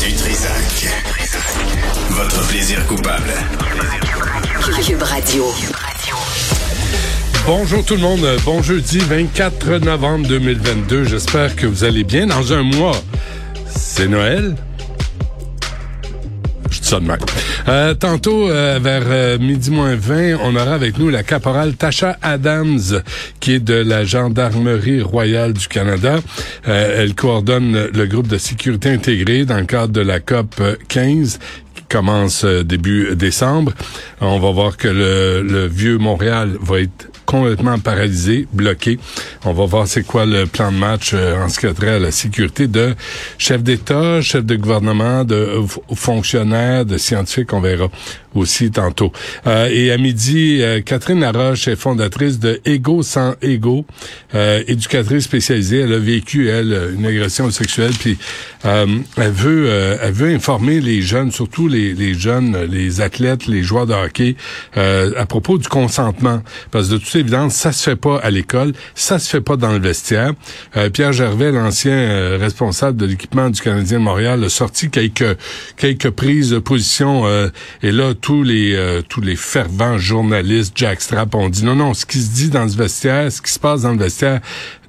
Du Trisac. Votre plaisir coupable. Cube Radio. Bonjour tout le monde, bon jeudi 24 novembre 2022. J'espère que vous allez bien. Dans un mois, c'est Noël. Euh, tantôt, euh, vers euh, midi moins 20, on aura avec nous la caporale Tasha Adams, qui est de la Gendarmerie royale du Canada. elle coordonne le groupe de sécurité intégré dans le cadre de la COP 15 commence début décembre. On va voir que le, le vieux Montréal va être complètement paralysé, bloqué. On va voir c'est quoi le plan de match euh, en ce qui a trait à la sécurité de chefs d'État, chefs de gouvernement, de fonctionnaires, de scientifiques, on verra aussi tantôt. Euh, et à midi, euh, Catherine Laroche est fondatrice de Ego sans Ego, éducatrice spécialisée. Elle a vécu, elle, une agression sexuelle, puis elle veut elle veut informer les jeunes, surtout les, les jeunes, les athlètes, les joueurs de hockey, à propos du consentement. Parce que de évidence, ça se fait pas à l'école, ça se fait pas dans le vestiaire. Euh, Pierre Gervais, l'ancien euh, responsable de l'équipement du Canadien de Montréal, a sorti quelques quelques prises de position. Euh, et là, tous les tous les fervents journalistes Jack Strapp ont dit non, non, ce qui se dit dans ce vestiaire, ce qui se passe dans le vestiaire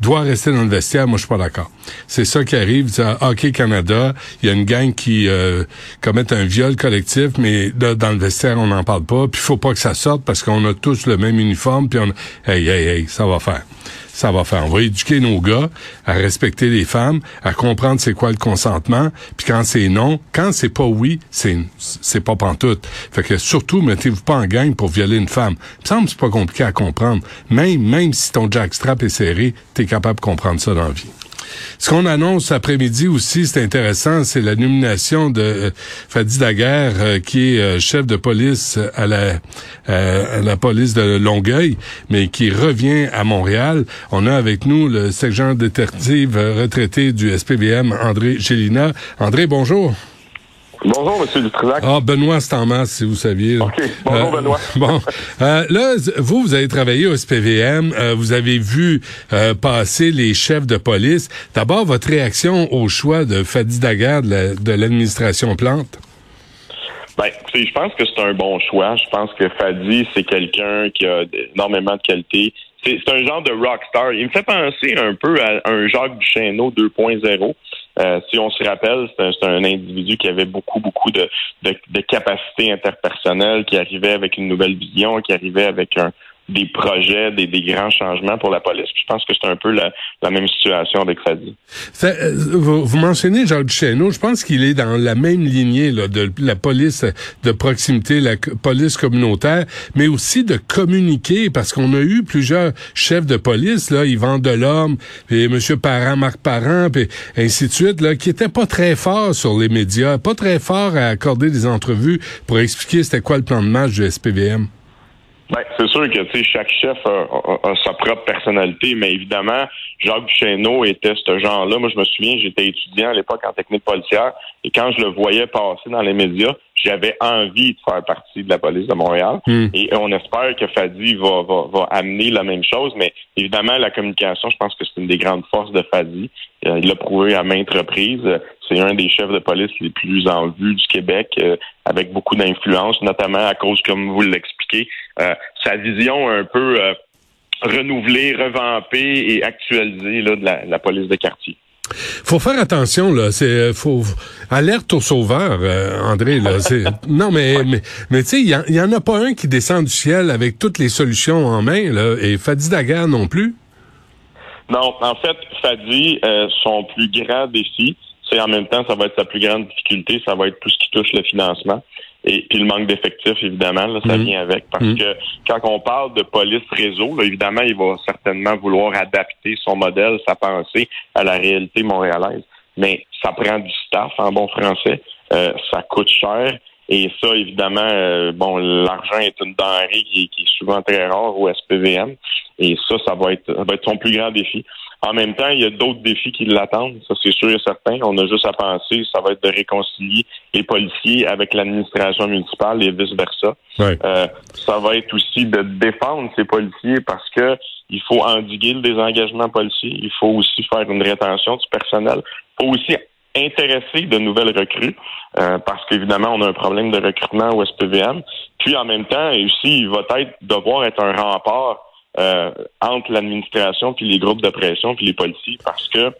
doit rester dans le vestiaire. Moi, je suis pas d'accord. C'est ça qui arrive. À Hockey Canada, il y a une gang qui euh, commet un viol collectif, mais dans le vestiaire, on n'en parle pas. Puis faut pas que ça sorte parce qu'on a tous le même uniforme. Puis on, hey, hey, hey, ça va faire ça va faire. On va éduquer nos gars à respecter les femmes, à comprendre c'est quoi le consentement, puis quand c'est non, quand c'est pas oui, c'est c'est pas pantoute. Fait que surtout mettez-vous pas en gang pour violer une femme. Il me semble c'est pas compliqué à comprendre. Même même si ton jackstrap est serré, t'es capable de comprendre ça dans la vie. Ce qu'on annonce après-midi aussi, c'est intéressant, c'est la nomination de euh, Fadi Daguerre, euh, qui est euh, chef de police à la, à la police de Longueuil, mais qui revient à Montréal. On a avec nous le sergent détective retraité du SPVM, André Gélina. André, bonjour. Bonjour, Monsieur Dutrisac. Ah, Benoît, c'est en masse, si vous saviez. OK. Bonjour, euh, Benoît. bon. Euh, là, vous, vous avez travaillé au SPVM. Euh, vous avez vu passer les chefs de police. D'abord, votre réaction au choix de Fadi Daguerre de l'administration Plante? Ben, je pense que c'est un bon choix. Je pense que Fadi, c'est quelqu'un qui a énormément de qualité. C'est un genre de rockstar. Il me fait penser un peu à un Jacques Duchesneau 2.0. Euh, si on se rappelle, c'est un, individu qui avait beaucoup, beaucoup de, de, de capacités interpersonnelles, qui arrivait avec une nouvelle vision, qui arrivait avec un, des projets, des, des, grands changements pour la police. je pense que c'est un peu la, la, même situation avec Fadi. Euh, vous, vous, mentionnez Jacques Duchesneau, je pense qu'il est dans la même lignée là, de la police de proximité, la police communautaire, mais aussi de communiquer, parce qu'on a eu plusieurs chefs de police, là, Yvan Delorme, et M. Parent, Marc Parent, puis ainsi de suite, là, qui étaient pas très forts sur les médias, pas très forts à accorder des entrevues pour expliquer c'était quoi le plan de match du SPVM. Ben, c'est sûr que chaque chef a, sa propre personnalité, mais évidemment, Jacques Duchesneau était ce genre-là. Moi, je me souviens, j'étais étudiant à l'époque en technique policière, et quand je le voyais passer dans les médias, j'avais envie de faire partie de la police de Montréal. Hmm. Et on espère que Fadi va, va, va, amener la même chose, mais évidemment, la communication, je pense que c'est une des grandes forces de Fadi. Euh, il l'a prouvé à maintes reprises. C'est un des chefs de police les plus en vue du Québec, euh, avec beaucoup d'influence, notamment à cause, comme vous l'expliquez, euh, sa vision un peu renouvelée, revampée et actualisée là, de la police de quartier. Faut faire attention là, c'est faut alerte aux sauveurs, euh, André là. Non mais mais mais tu sais, il y, en a pas un qui descend du ciel avec toutes les solutions en main là, et Fadi Daguerre non plus? Non, en fait, Fadi, euh, son plus grand défi, c'est en même temps, ça va être sa plus grande difficulté, ça va être tout ce qui touche le financement. Et puis le manque d'effectifs, évidemment, là, ça Mhm. vient avec. Parce Mhm. que quand on parle de police réseau, là, évidemment, il va certainement vouloir adapter son modèle, sa pensée à la réalité montréalaise. Mais ça prend du staff en bon français. Euh, ça coûte cher. Et ça, évidemment, euh, bon, l'argent est une denrée qui, qui est souvent très rare au SPVM. Et ça, ça va être, ça va être son plus grand défi. En même temps, il y a d'autres défis qui l'attendent, ça c'est sûr et certain. On a juste à penser, ça va être de réconcilier les policiers avec l'administration municipale et vice-versa. Euh, ça va être aussi de défendre ces policiers parce que il faut endiguer le désengagement policier. Il faut aussi faire une rétention du personnel. Il faut aussi intéresser de nouvelles recrues euh, parce qu'évidemment, on a un problème de recrutement au SPVM. Puis en même temps, aussi, il va être devoir être un rempart euh, entre l'administration puis les groupes de pression puis les policiers parce que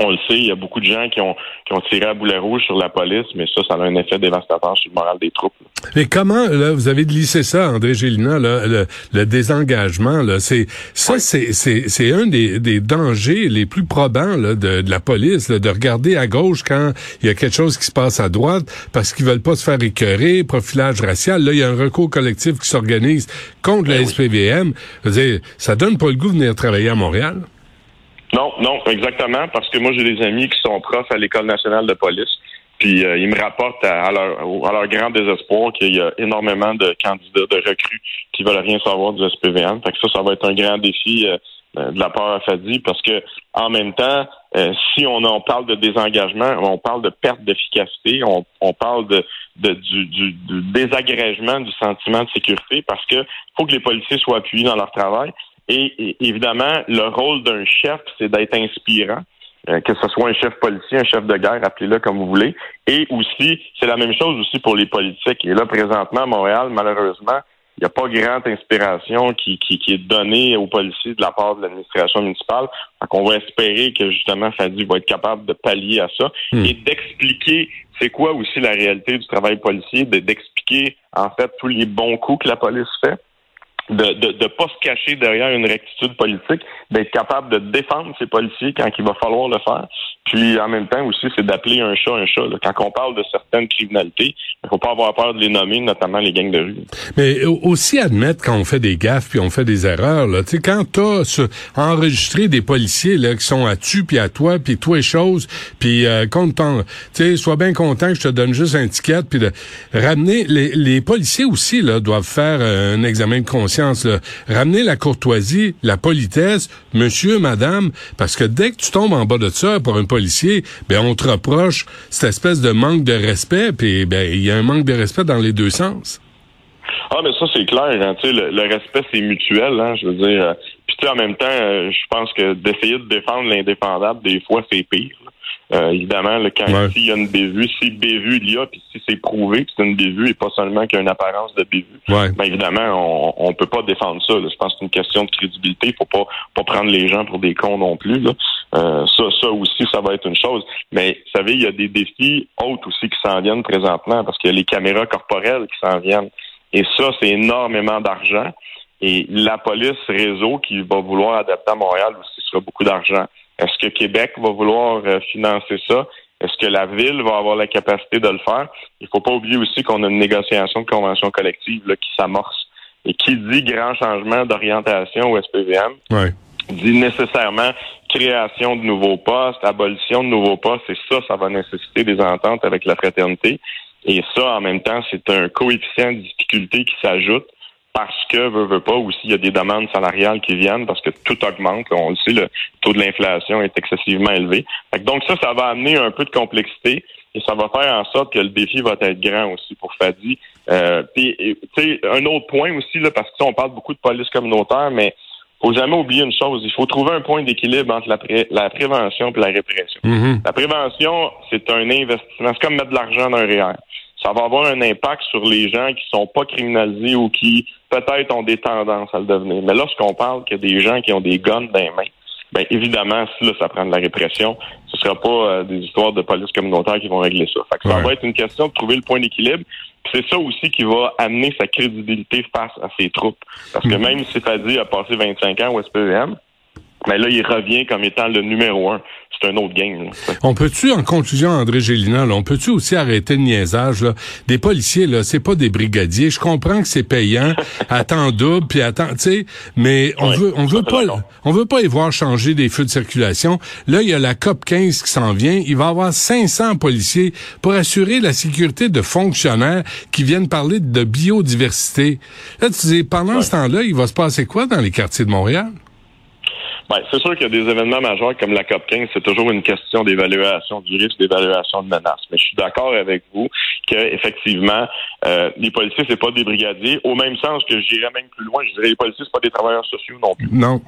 on le sait, il y a beaucoup de gens qui ont, qui ont tiré à boulet rouge sur la police, mais ça, ça a un effet dévastateur sur le moral des troupes. Mais comment là vous avez glissé ça, André Gélina, là, le, le désengagement là, c'est ça, c'est c'est c'est un des, des dangers les plus probants là, de, de la police, là, de regarder à gauche quand il y a quelque chose qui se passe à droite parce qu'ils veulent pas se faire écœurer, profilage racial. Là, il y a un recours collectif qui s'organise contre la Ben oui. SPVM. Je veux dire, ça donne pas le goût de venir travailler à Montréal. Non, non, exactement, parce que moi, j'ai des amis qui sont profs à l'École nationale de police, puis euh, ils me rapportent à, leur, à leur grand désespoir qu'il y a énormément de candidats, de recrues qui veulent rien savoir du SPVM. Fait que ça, ça va être un grand défi euh, de la part à Fadi, parce que en même temps, euh, si on, on parle de désengagement, on parle de perte d'efficacité, on, on parle de, de- du, du, du désagrégement du sentiment de sécurité, parce que faut que les policiers soient appuyés dans leur travail. Et, et évidemment, le rôle d'un chef, c'est d'être inspirant. Euh, que ce soit un chef policier, un chef de guerre, appelez-le comme vous voulez. Et aussi, c'est la même chose aussi pour les politiques. Et là, présentement, à Montréal, malheureusement, il n'y a pas grande inspiration qui, qui, qui est donnée aux policiers de la part de l'administration municipale. Donc, on va espérer que justement Fadi va être capable de pallier à ça Hmm. et d'expliquer c'est quoi aussi la réalité du travail policier, de- d'expliquer en fait tous les bons coups que la police fait de de, de pas se cacher derrière une rectitude politique, d'être capable de défendre ses policiers quand il va falloir le faire. Puis en même temps aussi, c'est d'appeler un chat un chat. là. Quand on parle de certaines criminalités, il faut pas avoir peur de les nommer, notamment les gangs de rue. Mais au- aussi admettre quand on fait des gaffes puis on fait des erreurs là, tu sais quand t'as ce- enregistré des policiers là qui sont à tu puis à toi puis toi et chose puis euh, ton, tu sois bien content que je te donne juste un ticket puis de ramener les, les policiers aussi là doivent faire euh, un examen de conscience là. ramener la courtoisie, la politesse, monsieur, madame parce que dès que tu tombes en bas de ça pour un policier, ben on te reproche cette espèce de manque de respect puis ben il y a un manque de respect dans les deux sens. Ah, mais ça, c'est clair. Hein, tu sais, le, le respect, c'est mutuel. Hein, je veux dire. euh, Puis, tu sais, en même temps, euh, je pense que d'essayer de défendre l'indéfendable, des fois, c'est pire. Euh, évidemment, là, quand Ouais. s'il y a une bévue, si bévue il y a, puis si c'est prouvé que c'est une bévue et pas seulement qu'il y a une apparence de bévue, Ouais. ben évidemment, on, on peut pas défendre ça. là. Je pense que c'est une question de crédibilité. Il faut pas, pas prendre les gens pour des cons non plus. Là. Euh, ça, ça aussi, ça va être une chose. Mais vous savez, il y a des défis autres aussi qui s'en viennent présentement parce qu'il y a les caméras corporelles qui s'en viennent. Et ça, c'est énormément d'argent. Et la police réseau qui va vouloir adapter à Montréal aussi sera beaucoup d'argent. Est-ce que Québec va vouloir euh, financer ça? Est-ce que la ville va avoir la capacité de le faire? Il faut pas oublier aussi qu'on a une négociation de convention collective là, qui s'amorce. Et qui dit grand changement d'orientation au SPVM, Ouais. Dit nécessairement création de nouveaux postes, abolition de nouveaux postes, et ça, ça va nécessiter des ententes avec la fraternité. Et ça, en même temps, c'est un coefficient de difficulté qui s'ajoute parce que, veut, veut pas, aussi, il y a des demandes salariales qui viennent parce que tout augmente. On le sait, le taux de l'inflation est excessivement élevé. Donc ça, ça va amener un peu de complexité et ça va faire en sorte que le défi va être grand aussi pour Fadi. Euh, puis, un autre point aussi, là, parce que on parle beaucoup de police communautaire, mais faut jamais oublier une chose. Il faut trouver un point d'équilibre entre la, pré- la prévention et la répression. Mhm. La prévention, c'est un investissement. C'est comme mettre de l'argent dans un REER. Ça va avoir un impact sur les gens qui sont pas criminalisés ou qui peut-être ont des tendances à le devenir. Mais lorsqu'on parle qu'il y a des gens qui ont des guns dans les mains, ben évidemment, si là, ça prend de la répression, ce sera pas euh, des histoires de police communautaire qui vont régler ça. Fait que ça Ouais. va être une question de trouver le point d'équilibre. C'est ça aussi qui va amener sa crédibilité face à ses troupes. Parce que même si Fadi a passé 25 ans au SPEM, mais là, il revient comme étant le numéro un. C'est un autre game. là. On peut-tu, en conclusion, André Gélina, là, on peut-tu aussi arrêter le niaisage, là? Des policiers, là, c'est pas des brigadiers. Je comprends que c'est payant, à temps double, puis à temps, tu sais, mais on Ouais, veut, on veut pas, on veut pas y voir changer des feux de circulation. Là, il y a la COP 15 qui s'en vient. Il va y avoir 500 policiers pour assurer la sécurité de fonctionnaires qui viennent parler de biodiversité. Là, tu dis, pendant ce temps-là, il va se passer quoi dans les quartiers de Montréal? Ben, c'est sûr qu'il y a des événements majeurs comme la COP 15, c'est toujours une question d'évaluation du risque, d'évaluation de menace. Mais je suis d'accord avec vous que effectivement, euh, les policiers, c'est pas des brigadiers. Au même sens que j'irais même plus loin, je dirais les policiers, c'est pas des travailleurs sociaux non plus. Non.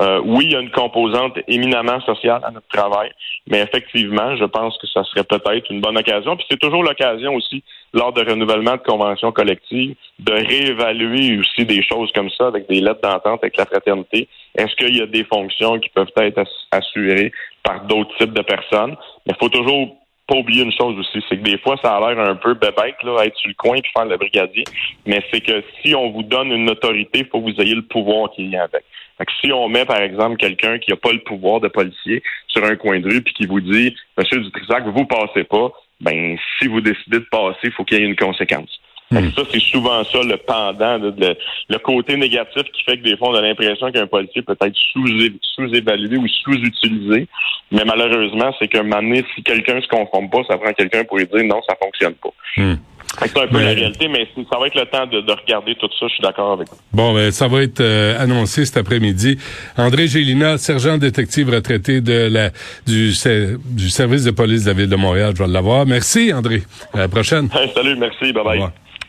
Euh, oui, il y a une composante éminemment sociale à notre travail, mais effectivement, je pense que ça serait peut-être une bonne occasion. Puis c'est toujours l'occasion aussi, lors de renouvellement de conventions collectives, de réévaluer aussi des choses comme ça avec des lettres d'entente avec la fraternité. Est-ce qu'il y a des fonctions qui peuvent être ass- assurées par d'autres types de personnes? Mais il faut toujours pas oublier une chose aussi, c'est que des fois, ça a l'air un peu bébête, là, être sur le coin puis faire le brigadier. Mais c'est que si on vous donne une autorité, il faut que vous ayez le pouvoir qui vient avec. Fait que si on met, par exemple, quelqu'un qui n'a pas le pouvoir de policier sur un coin de rue puis qui vous dit, Monsieur Dutrisac, vous passez pas, ben, si vous décidez de passer, il faut qu'il y ait une conséquence. Que ça, c'est souvent ça le pendant, de- de- le côté négatif qui fait que des fois, on a l'impression qu'un policier peut être sous- sous-évalué ou sous-utilisé. Mais malheureusement, c'est qu'à un moment donné, si quelqu'un se conforme pas, ça prend quelqu'un pour lui dire non, ça fonctionne pas. Hmm. C'est un peu Mais- la réalité, mais ça va être le temps de, de regarder tout ça. Je suis d'accord avec vous. Bon, ben, ça va être euh, annoncé cet après-midi. André Gélina, sergent détective retraité de la du, du service de police de la ville de Montréal, je vais l'avoir. Merci, André. À la prochaine. Salut, merci, bye Au bye. revoir.